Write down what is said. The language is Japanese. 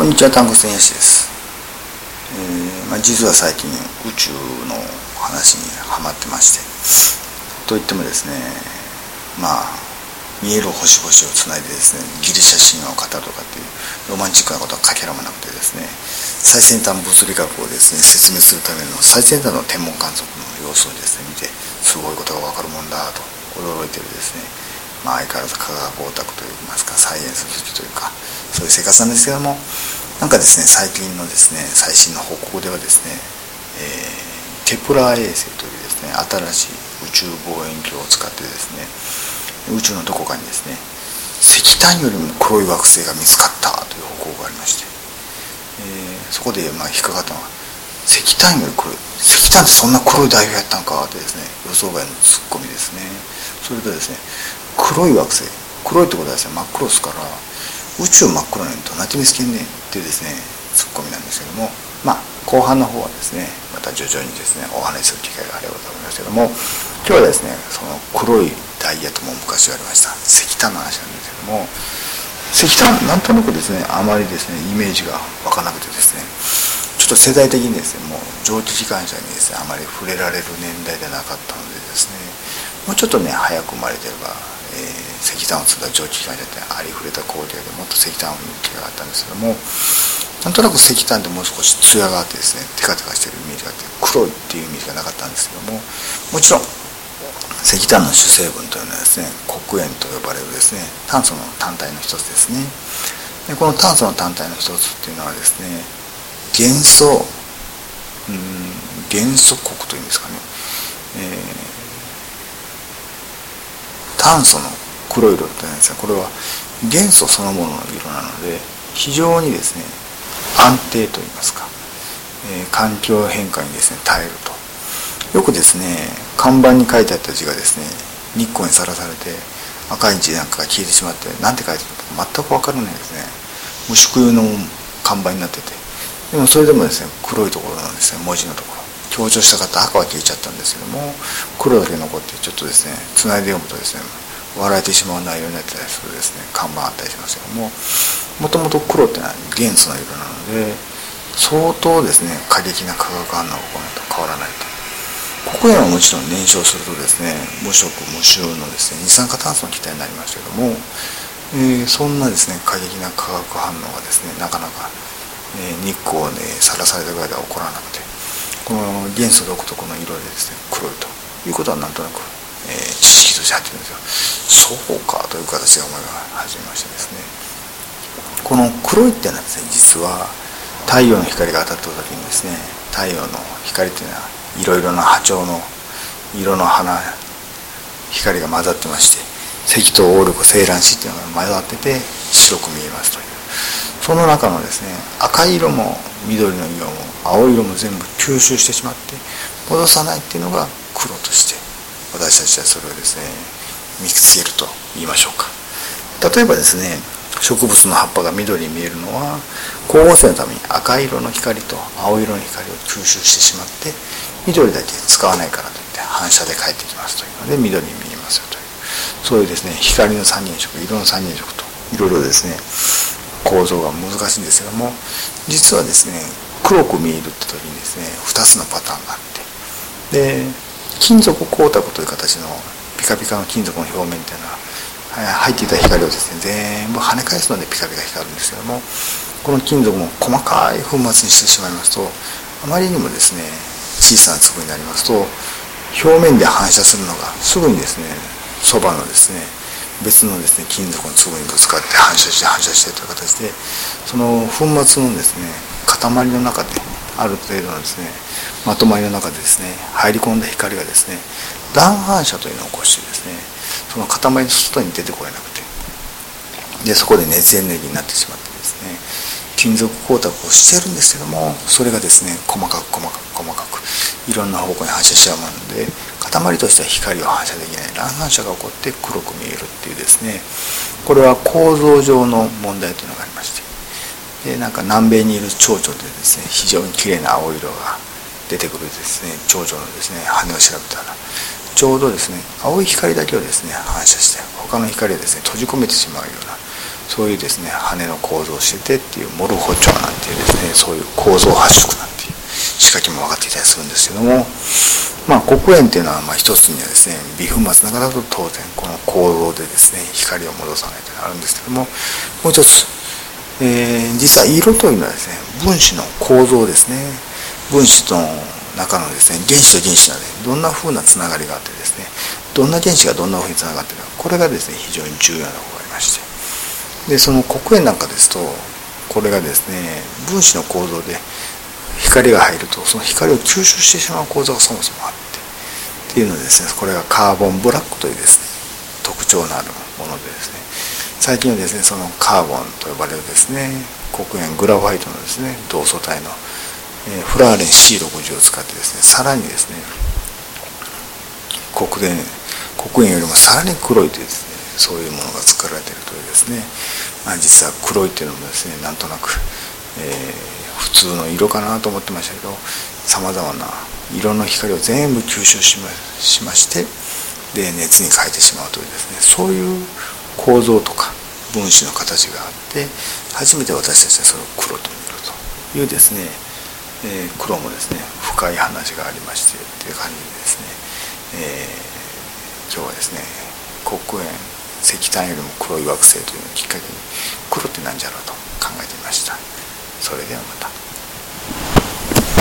こんにちは、タングステンヤシです。えー、まあ、実は最近宇宙の話にはまってまして、といってもですね、まあ、見える星々をつないでですね、ギリシャ神話を語るとかっていうロマンチックなことはかけらもなくてですね、最先端物理学をですね、説明するための最先端の天文観測の様子をですね、見て、すごいことがわかるもんだと驚いてるですね、まあ、相変わらず科学オタクといいますかサイエンス好きというかそういう生活なんですけどもなんかですね最近のですね最新の報告ではですね、えー、テプラー衛星というですね新しい宇宙望遠鏡を使ってですね宇宙のどこかにですね石炭よりも黒い惑星が見つかったという報告がありまして、えー、そこでまあ引っかかったのは石炭より黒い石炭ってそんな黒い代表やったんかってですね予想外のツッコミですね。それとですね黒い惑星。黒いってことはですね真っ黒ですから宇宙真っ黒なのにどなって見つけんねん。っていうですねツッコミなんですけども。まあ後半の方はですねまた徐々にですねお話しする機会があればと思いますけども。今日はですねその黒いダイヤとも昔言われました石炭の話なんですけども。石炭なんとなくですねあまりですねイメージが湧かなくてですね。ちょっと世代的にですねもう蒸気機関車にですねあまり触れられる年代でなかったのでですね。もうちょっとね早く生まれてればー、石炭を積んだ蒸気機関車ってありふれた工程でもっと石炭を見る気があったんですけどもなんとなく石炭ってもう少し艶があってですねテカテカしてるイメージがあって黒いっていうイメージがなかったんですけどももちろん石炭の主成分というのはですね黒鉛と呼ばれるですね炭素の単体の一つですね。でこの炭素の単体の一つっていうのはですね元素うん元素国というんですかね、えー炭素の黒い色ってないですがこれは元素そのものの色なので非常にですね安定といいますか、えー、環境変化にですね耐えると。よくですね看板に書いてあった字がですね日光にさらされて赤い字なんかが消えてしまって何て書いてあるか全く分からないですね。無宿用の看板になってて。でもそれでもですね黒いところなんですね文字のところ。強調したかった赤は消えちゃったんですけども黒だけ残ってちょっとですねつないで読むとですね笑えてしまう内容になってたりするですね看板あったりしますけどももともと黒ってのは元素の色なので相当ですね過激な化学反応が起こると変わらないと。黒鉛はもちろん燃焼するとですね無色無臭のですね二酸化炭素の気体になりますけども、えー、そんなですね過激な化学反応がですねなかなか、えー、日光でさらされたぐらいでは起こらなくてこの元素独特の色でですね黒いということはなんとなく、えー、知識として入ってるんですよ。そうかという形で思いが始めましてですね。この黒いっていうのはですね実は太陽の光が当たった時にですね太陽の光っていうのはいろいろな波長の色の花光が混ざってまして赤と黄緑青卵子っていうのが混ざってて白く見えますという。その中のですね赤い色も緑の色も青色も全部吸収してしまって戻さないっていうのが黒として私たちはそれをですね見つけると言いましょうか。例えばですね植物の葉っぱが緑に見えるのは光合成のために赤色の光と青色の光を吸収してしまって緑だけ使わないからといって反射で返ってきますというので緑に見えますよという。そういうですね光の三原色色の三原色といろいろですね構造が難しいんですけども実はですね黒く見えるって時にですね2つのパターンがあって。で金属光沢という形のピカピカの金属の表面っていうのは入っていた光をですね全部跳ね返すのでピカピカ光るんですけどもこの金属も細かい粉末にしてしまいますとあまりにもですね小さな粒になりますと表面で反射するのがすぐにですねそばのですね別のですね金属の粒にぶつかって反射して反射してという形でその粉末のですね塊の中である程度のですねまとまりの中でですね入り込んだ光がですね断反射というのを起こしてですねその塊の外に出てこれなくてでそこで熱エネルギーになってしまってですね金属光沢をしてるんですけどもそれがですね細かく細かく細かくいろんな方向に反射しちゃうもので塊としては光を反射できない乱反射が起こって黒く見えるっていうですねこれは構造上の問題というのがありましてでなんか南米にいる蝶々でですね非常に綺麗な青色が出てくるですね蝶々のですね羽を調べたらちょうどですね青い光だけをですね反射して他の光をですね閉じ込めてしまうようなそういうですね羽の構造をしててっていうモルフォチョウなんていうですねそういう構造発色なんていう仕掛けも分かっていたりするんですけどもまあ黒鉛っていうのはまあ一つにはですね微粉末ながらと当然この構造でですね光を戻さないというのがあるんですけどももう一つ、えー、実は色というのはですね分子の構造ですね。分子の中のですね原子と原子なのでどんなふうなつながりがあってですねどんな原子がどんなふうにつながっているかこれがですね非常に重要なことがありまして。でその黒鉛なんかですとこれがですね分子の構造で光が入るとその光を吸収してしまう構造がそもそもあってっていうのでですねこれがカーボンブラックというですね特徴のあるものでですね。最近はですねそのカーボンと呼ばれるですね黒鉛グラファイトのですね同素体の、えー、フラーレン C60 を使ってですねさらにですね黒鉛黒鉛よりもさらに黒いというですねそういうものが作られているというですね、まあ、実は黒いっていうのもですねなんとなく、えー、普通の色かなと思ってましたけどさまざまな色の光を全部吸収しましましてで熱に変えてしまうというですねそういう構造とか分子の形があって初めて私たちはそれを黒と見るというですね、えー、黒もですね深い話がありましてという感じでですね、えー、今日はですね黒煙石炭よりも黒い惑星というのをきっかけに黒って何じゃろうと考えてみました。それではまた。